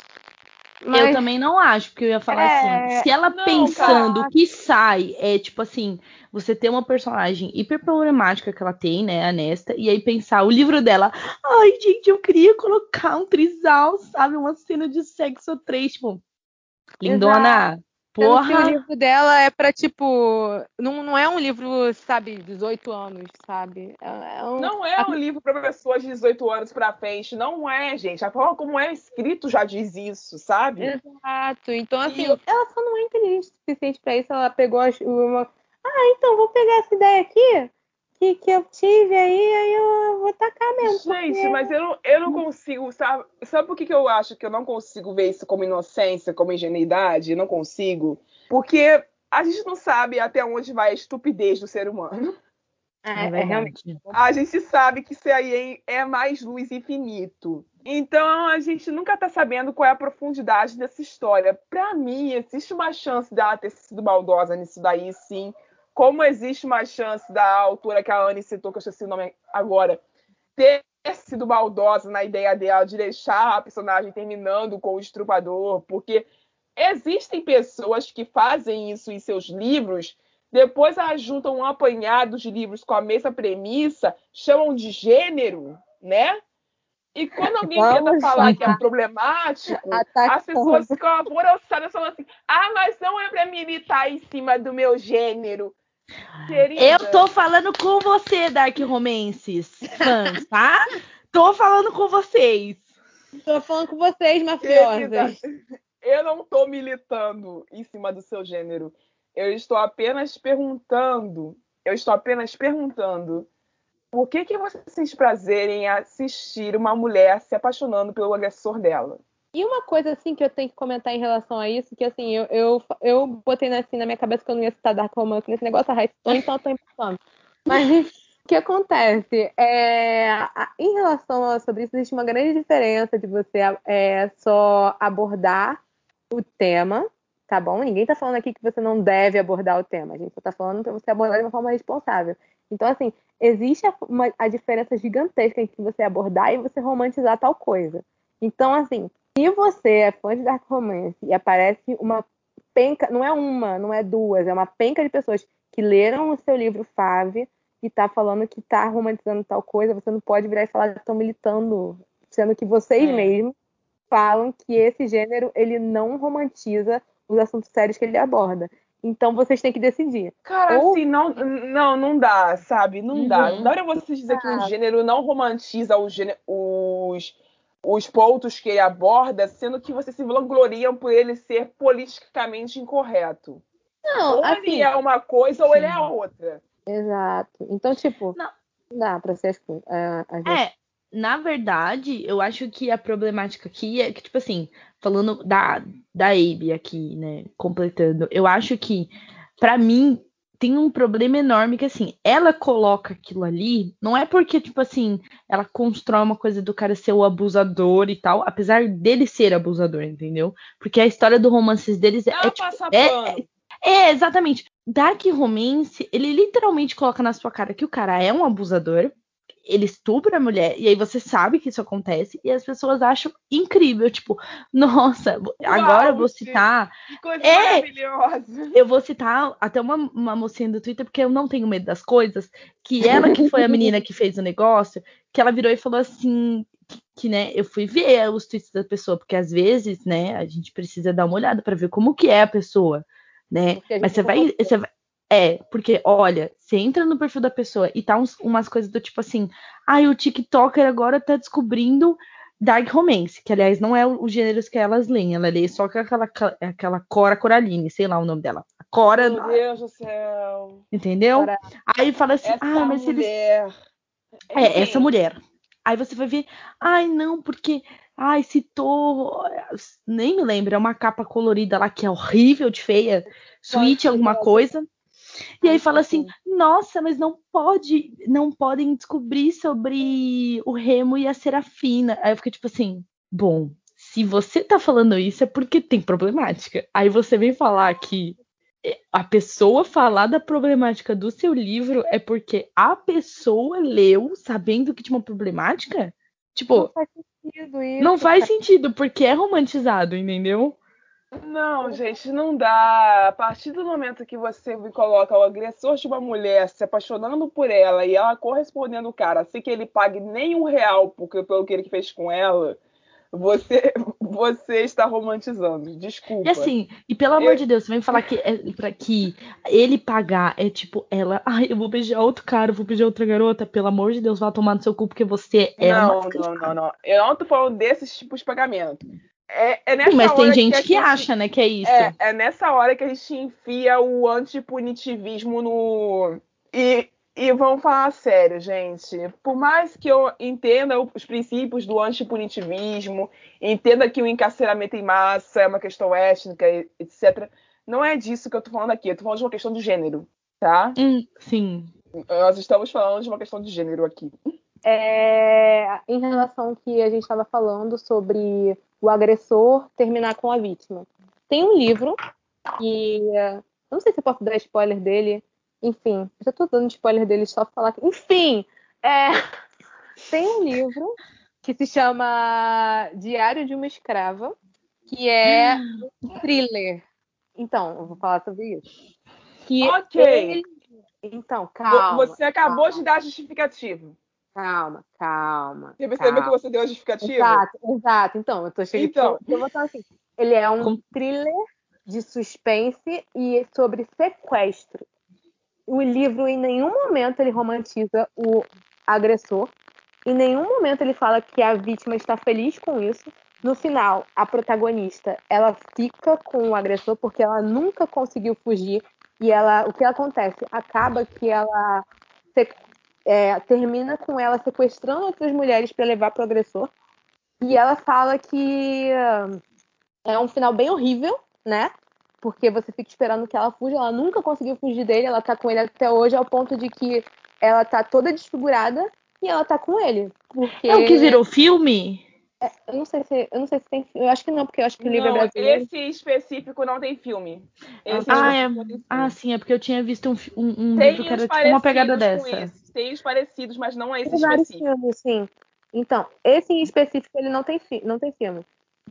Mas Eu também não acho, porque eu ia falar É, assim, se ela não, pensando cara. o que sai é tipo assim, você ter uma personagem hiper problemática que ela tem, né, a Nesta, e aí pensar o livro dela, ai, gente, eu queria colocar um trisal, sabe, uma cena de sexo três, tipo, lindona, Sendo que o porra. livro dela é pra, tipo. Não, não é um livro, sabe, 18 anos, sabe? É, é um. Não é um livro para pessoas de 18 anos para frente. Não é, gente. A forma como é escrito já diz isso, sabe? Exato. Então, assim, E- ela só não é inteligente o suficiente pra isso. Ela pegou uma. Ah, então, vou pegar essa ideia aqui que, que eu tive aí, aí eu vou tacar mesmo. Gente, porque- mas eu não, eu não consigo, sabe? Sabe por que, que eu acho que eu não consigo ver isso como inocência, como ingenuidade? Eu não consigo. Porque a gente não sabe até onde vai a estupidez do ser humano. É, É é realmente. verdade. A gente sabe que isso aí é mais luz infinito. Então a gente nunca tá sabendo qual é a profundidade dessa história. Pra mim, existe uma chance dela ter sido maldosa nisso daí, sim. Como existe uma chance da autora que a Anne citou, que eu esqueci o nome agora, ter sido maldosa na ideia dela de deixar a personagem terminando com o estrupador, porque existem pessoas que fazem isso em seus livros, depois elas juntam um apanhado de livros com a mesma premissa, chamam de gênero, né? E quando alguém tenta Vamos falar que é problemático, Ataque as pessoas ficam alvoroçadas falando assim: ah, mas não é pra militar em cima do meu gênero. Querida, Eu tô falando com você, Dark Romances, fãs, tá? Tô falando com vocês. Tô falando com vocês, Querida, mafiosas. eu não estou militando em cima do seu gênero. Eu estou apenas perguntando. Eu estou apenas perguntando. Por que, que você sente prazer em assistir uma mulher se apaixonando pelo agressor dela? E uma coisa assim que eu tenho que comentar em relação a isso, que assim, eu, eu, eu botei assim, na minha cabeça que eu não ia citar Dark Romance nesse negócio, a Raíssa citou, então eu tô empatando. Mas o que acontece? É, em relação a sobre isso, existe uma grande diferença de você é, só abordar o tema, tá bom? Ninguém tá falando aqui que você não deve abordar o tema, a gente só tá falando pra você abordar de uma forma responsável. Então, assim, existe uma, a diferença gigantesca entre você abordar e você romantizar tal coisa. Então, assim, se você é fã de Dark Romance e aparece uma penca, não é uma, não é duas, é uma penca de pessoas que leram o seu livro Fave e tá falando que tá romantizando tal coisa, você não pode virar e falar que estão militando, sendo que vocês É. mesmos falam que esse gênero ele não romantiza os assuntos sérios que ele aborda. Então vocês têm que decidir. Cara, Ou- assim, não, não, não dá, sabe? Não dá. Uhum. Não dá pra você dizer que o Ah. gênero não romantiza gênero- os, os pontos que ele aborda, sendo que vocês se vangloriam por ele ser politicamente incorreto. Não, ou assim, ele é uma coisa ou ele é sim. outra. exato. Então, tipo, Não. dá pra ser as coisas. é, É, na verdade, eu acho que a problemática aqui é que, tipo assim, falando da, da Abe aqui, né, completando, eu acho que, pra mim, tem um problema enorme que, assim, ela coloca aquilo ali, não é porque, tipo assim, ela constrói uma coisa do cara ser o abusador e tal, apesar dele ser abusador, entendeu? Porque a história do romances deles é, Não é, tipo, é- é, exatamente. Dark Romance, ele literalmente coloca na sua cara que o cara é um abusador, ele estupra a mulher, e aí você sabe que isso acontece, e as pessoas acham incrível, tipo, nossa, agora eu vou citar, Que coisa É. maravilhosa. eu vou citar até uma, uma mocinha do Twitter, porque eu não tenho medo das coisas, que ela que foi a menina que fez o negócio, que ela virou e falou assim, que, que, né, eu fui ver os tweets da pessoa, porque às vezes, né, a gente precisa dar uma olhada pra ver como que é a pessoa, né, mas você vai, você vai, é, porque, olha, você entra no perfil da pessoa e tá uns- umas coisas do tipo assim, ai, o TikToker agora tá descobrindo Dark Romance, que aliás não é o, o gênero que elas leem, ela lê só aquela, aquela Cora Coraline, sei lá o nome dela. A Cora, Meu Deus do céu. entendeu? Cora- Aí fala assim, Essa ah, mas eles mulher. é, Enfim, essa mulher. Aí você vai ver, ai, não, porque, ai, citou, nem me lembro, é uma capa colorida lá que é horrível de feia, Sweet alguma coisa. E aí fala assim, nossa, mas não pode, não podem descobrir sobre o Remo e a Serafina. Aí eu fiquei tipo assim, bom, se você tá falando isso é porque tem problemática. Aí você vem falar que a pessoa falar da problemática do seu livro é porque a pessoa leu sabendo que tinha uma problemática? Tipo, Não faz sentido isso. não faz sentido, porque é romantizado, entendeu? Não, gente, não dá. A partir do momento que você coloca o agressor de uma mulher se apaixonando por ela e ela correspondendo o cara, sem que ele pague nem um real porque, pelo que ele fez com ela, você, você está romantizando. Desculpa. E assim, e pelo amor Eu- de Deus, você vem falar que, é, pra que ele pagar é tipo, ela, ai, eu vou beijar outro cara, eu vou beijar outra garota, pelo amor de Deus, vai tomar no seu cu porque você é não, não, não, não. Eu não tô falando desses tipos de pagamento. É, é nessa mas tem gente a que acha, né, que é isso. É, é nessa hora que a gente enfia o antipunitivismo no. E, e vamos falar sério, gente. Por mais que eu entenda os princípios do antipunitivismo, entenda que o encarceramento em massa é uma questão étnica, etc. Não é disso que eu tô falando aqui. Eu tô falando de uma questão de gênero, tá? Hum, sim. Nós estamos falando de uma questão de gênero aqui. É, em relação ao que a gente estava falando sobre o agressor terminar com a vítima. Tem um livro que. eh, eu não sei se eu posso dar spoiler dele. Enfim, eu já tô dando spoiler dele só pra falar que. Enfim! é, tem um livro que se chama Diário de uma Escrava, que é um thriller. Então, eu vou falar sobre isso. Que Ok. ele- Então, calma. você acabou calma. de dar a justificativa. Calma, calma. Você percebeu calma. que você deu a justificativa? Exato, exato. Então, eu tô chegando. Então. Eu vou falar assim. Ele é um Com- thriller de suspense e sobre sequestro. O livro, em nenhum momento, ele romantiza o agressor. Em nenhum momento ele fala que a vítima está feliz com isso. No final, a protagonista, ela fica com o agressor porque ela nunca conseguiu fugir. E ela, o que acontece? Acaba que ela é, termina com ela sequestrando outras mulheres para levar para o agressor. E ela fala que ah, é um final bem horrível, né? Porque você fica esperando que ela fuja, ela nunca conseguiu fugir dele, ela tá com ele até hoje, ao ponto de que ela tá toda desfigurada e ela tá com ele. Porque É o que virou filme? Eu não sei se eu não sei se tem, eu acho que não, porque eu acho que o livro é Não, brasileiro. esse específico não tem filme. Esse Ah, é. específico não tem filme. Ah, sim, é porque eu tinha visto um, um, um livro que era tipo uma pegada dessa. esse. Tem os parecidos, mas não é esse Tem específico. filmes, sim. Então, esse em específico ele não tem, fi- não tem filme.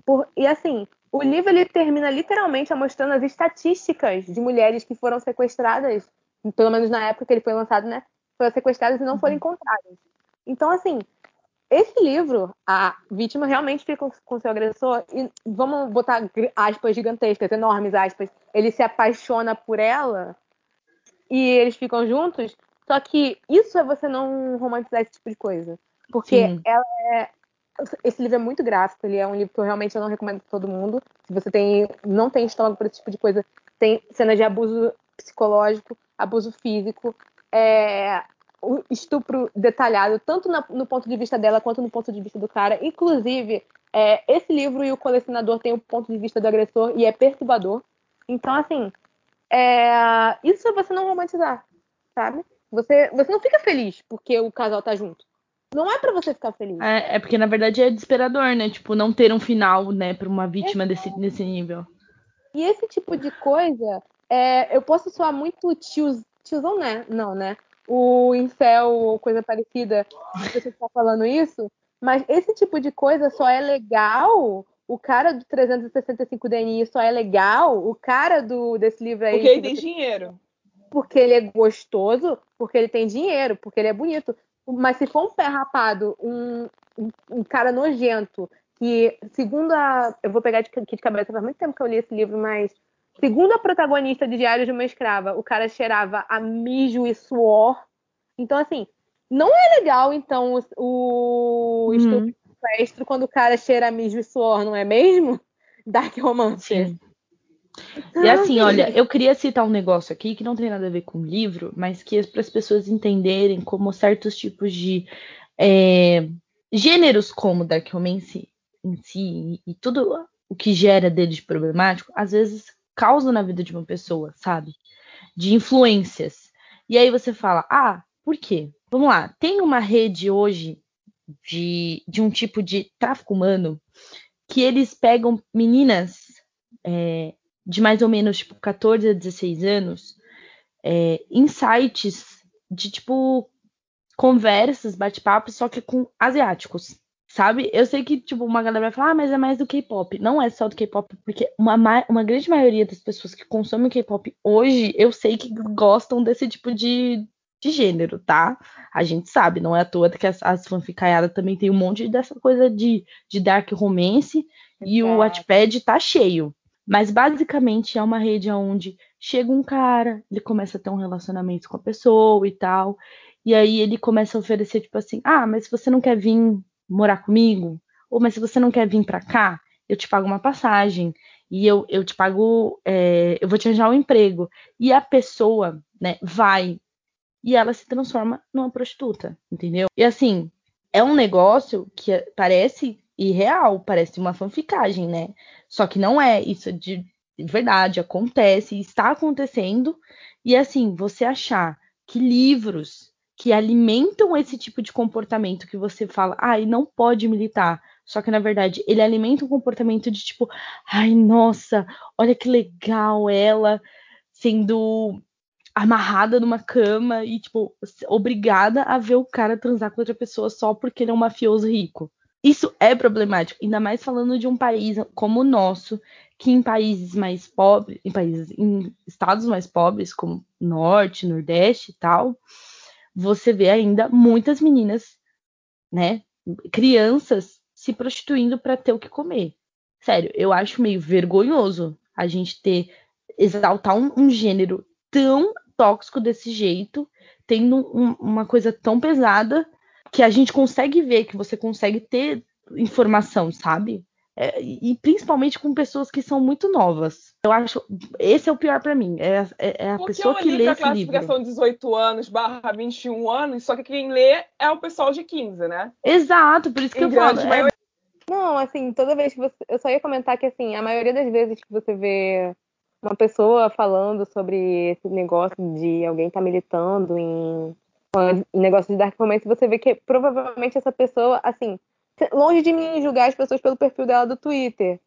Por- e assim, o livro ele termina literalmente mostrando as estatísticas de mulheres que foram sequestradas, pelo menos na época que ele foi lançado, né? Foram sequestradas e não foram encontradas. Então, assim, esse livro, a vítima realmente fica com- seu agressor e vamos botar aspas gigantescas, enormes aspas. Ele se apaixona por ela e eles ficam juntos. Só que isso é você não romantizar esse tipo de coisa. Porque Sim. ela é. Esse livro é muito gráfico, ele é um livro que eu realmente não recomendo para todo mundo. Se você tem, não tem estômago para esse tipo de coisa, tem cenas de abuso psicológico, abuso físico, é, o estupro detalhado, tanto na- no ponto de vista dela quanto no ponto de vista do cara. Inclusive, é, esse livro e o colecionador tem o ponto de vista do agressor e é perturbador. Então, assim, é, isso é você não romantizar, sabe? Você, você não fica feliz porque o casal tá junto. Não é pra você ficar feliz. É, é porque, na verdade, é desesperador, né? Tipo, não ter um final, né, pra uma vítima desse, desse nível. E esse tipo de coisa, é, eu posso soar muito tios, tiozão, né? Não, né? O incel ou coisa parecida, a pessoa que tá falando isso, mas esse tipo de coisa só é legal. O cara do 365 DNI só é legal. O cara do, desse livro aí. Porque ele tem você- dinheiro. porque ele é gostoso, porque ele tem dinheiro, porque ele é bonito. Mas se for um pé rapado, um, um, um cara nojento, que, segundo a. Eu vou pegar de- aqui de cabeça, faz muito tempo que eu li esse livro, mas. Segundo a protagonista de Diário de uma Escrava, o cara cheirava a mijo e suor. Então, assim, não é legal, então, o, o Uhum. estupro sequestro quando o cara cheira a mijo e suor, não é mesmo? Dark Romance. Sim. E assim, olha, eu queria citar um negócio aqui que não tem nada a ver com o livro, mas que é para as pessoas entenderem como certos tipos de é, gêneros como Dark Romance em si e, e tudo o que gera dele de problemático, às vezes causa na vida de uma pessoa, sabe? De influências. E aí você fala, ah, por quê? Vamos lá, tem uma rede hoje de, de um tipo de tráfico humano que eles pegam meninas é, de mais ou menos tipo 14 a 16 anos é, insights de tipo conversas, bate-papo, só que com asiáticos. Sabe? Eu sei que, tipo, uma galera vai falar, ah, mas é mais do K-pop. Não é só do K-pop, porque uma, uma grande maioria das pessoas que consomem K-pop hoje, eu sei que gostam desse tipo de, de gênero, tá? A gente sabe, não é à toa que as, as fanficaiadas também tem um monte dessa coisa de, de dark romance Exato. e o Wattpad tá cheio. Mas basicamente é uma rede onde chega um cara, ele começa a ter um relacionamento com a pessoa e tal, e aí ele começa a oferecer, tipo assim, ah, mas se você não quer vir morar comigo? Ou, mas se você não quer vir para cá, eu te pago uma passagem e eu, eu te pago, é, eu vou te arranjar um emprego. E a pessoa, né, vai e ela se transforma numa prostituta, entendeu? E assim, é um negócio que parece irreal, parece uma fanficagem, né? Só que não é, isso é de verdade, acontece, está acontecendo. E assim, você achar que livros que alimentam esse tipo de comportamento que você fala, ai, ah, não pode militar. Só que na verdade ele alimenta um comportamento de tipo, ai, nossa, olha que legal ela sendo amarrada numa cama e tipo obrigada a ver o cara transar com outra pessoa só porque ele é um mafioso rico. Isso é problemático, ainda mais falando de um país como o nosso, que em países mais pobres, em países em estados mais pobres como Norte, Nordeste e tal, você vê ainda muitas meninas, né, crianças se prostituindo para ter o que comer. Sério, eu acho meio vergonhoso a gente ter exaltar um, um gênero tão tóxico desse jeito, tendo um, uma coisa tão pesada que a gente consegue ver, que você consegue ter informação, sabe? É, e principalmente com pessoas que são muito novas. Eu acho esse é o pior para mim. É, é, é a Porque pessoa que lê esse livro. a classificação 18 anos barra 21 anos, só que quem lê é o pessoal de 15, né? Exato, por isso que em eu falo. É... Não, assim, toda vez que você. Eu só ia comentar que, assim, a maioria das vezes que você vê uma pessoa falando sobre esse negócio de alguém estar tá militando em, em negócio de dark romance, você vê que provavelmente essa pessoa, assim, longe de mim julgar as pessoas pelo perfil dela do Twitter,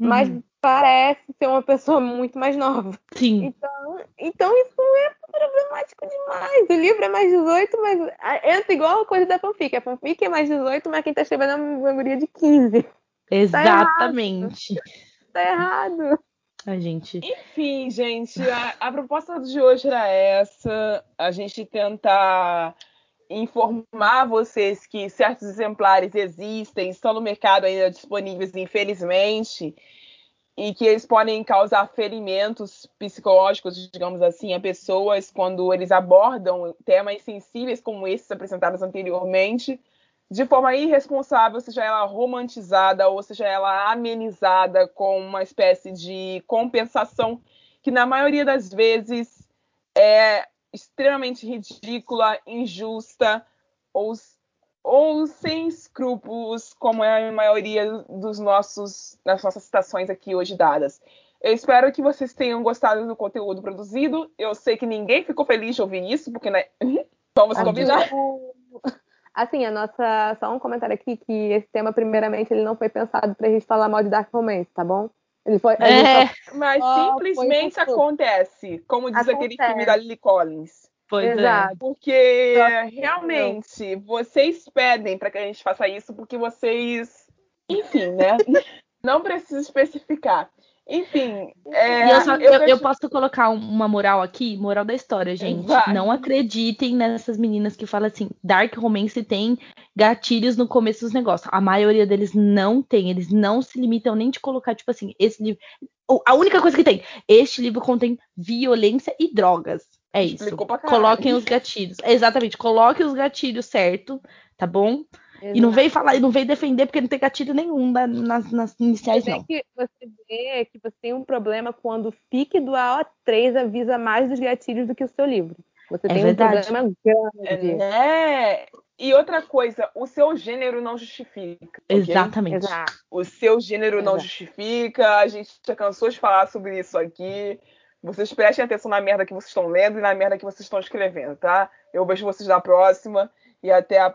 uhum. mas parece ser uma pessoa muito mais nova. Sim. Então, então isso é problemático demais. O livro é mais 18, mas entra igual a coisa da fanfic. A fanfic é mais 18, mas quem tá escrevendo é uma guria de 15. Exatamente. Tá errado. Tá errado. A gente. Enfim, gente, a, a proposta de hoje era essa: a gente tentar informar vocês que certos exemplares existem, estão no mercado ainda disponíveis, infelizmente, e que eles podem causar ferimentos psicológicos, digamos assim, a pessoas quando eles abordam temas sensíveis como esses apresentados anteriormente, de forma irresponsável, seja ela romantizada ou seja ela amenizada com uma espécie de compensação que na maioria das vezes é extremamente ridícula, injusta ou, ou sem escrúpulos, como é a maioria dos nossos, das nossas citações aqui hoje dadas. Eu espero que vocês tenham gostado do conteúdo produzido. Eu sei que ninguém ficou feliz de ouvir isso, porque né, vamos combinar. Assim, a nossa. Só um comentário aqui que esse tema, primeiramente, ele não foi pensado pra gente falar mal de Dark Romance, tá bom? Ele foi, é, só, mas simplesmente acontece, como diz acontece. aquele filme da Lily Collins. Pois é. Exato. É. Porque realmente vocês pedem para que a gente faça isso porque vocês, enfim, né? Não preciso especificar. Enfim, é, eu, só, eu, eu, eu, posso colocar uma moral aqui, moral da história, gente. Vai. Não acreditem nessas meninas que falam assim, Dark Romance tem gatilhos no começo dos negócios. A maioria deles não tem, eles não se limitam nem de colocar, tipo assim, esse livro. A única coisa que tem, este livro contém violência e drogas. É isso. Coloquem os gatilhos. Exatamente, coloquem os gatilhos certo, tá bom? Exato. E não veio falar, e não veio defender porque não tem gatilho nenhum na, nas, nas, iniciais, não. Que você vê que você tem um problema quando o FIC do AO3 avisa mais dos gatilhos do que o seu livro. Você é tem verdade. um problema grande. É, e outra coisa, o seu gênero não justifica. Okay? Exatamente. O seu gênero Exato. não justifica. A gente já cansou de falar sobre isso aqui. Vocês prestem atenção na merda que vocês estão lendo e na merda que vocês estão escrevendo, tá? Eu vejo vocês na próxima e até a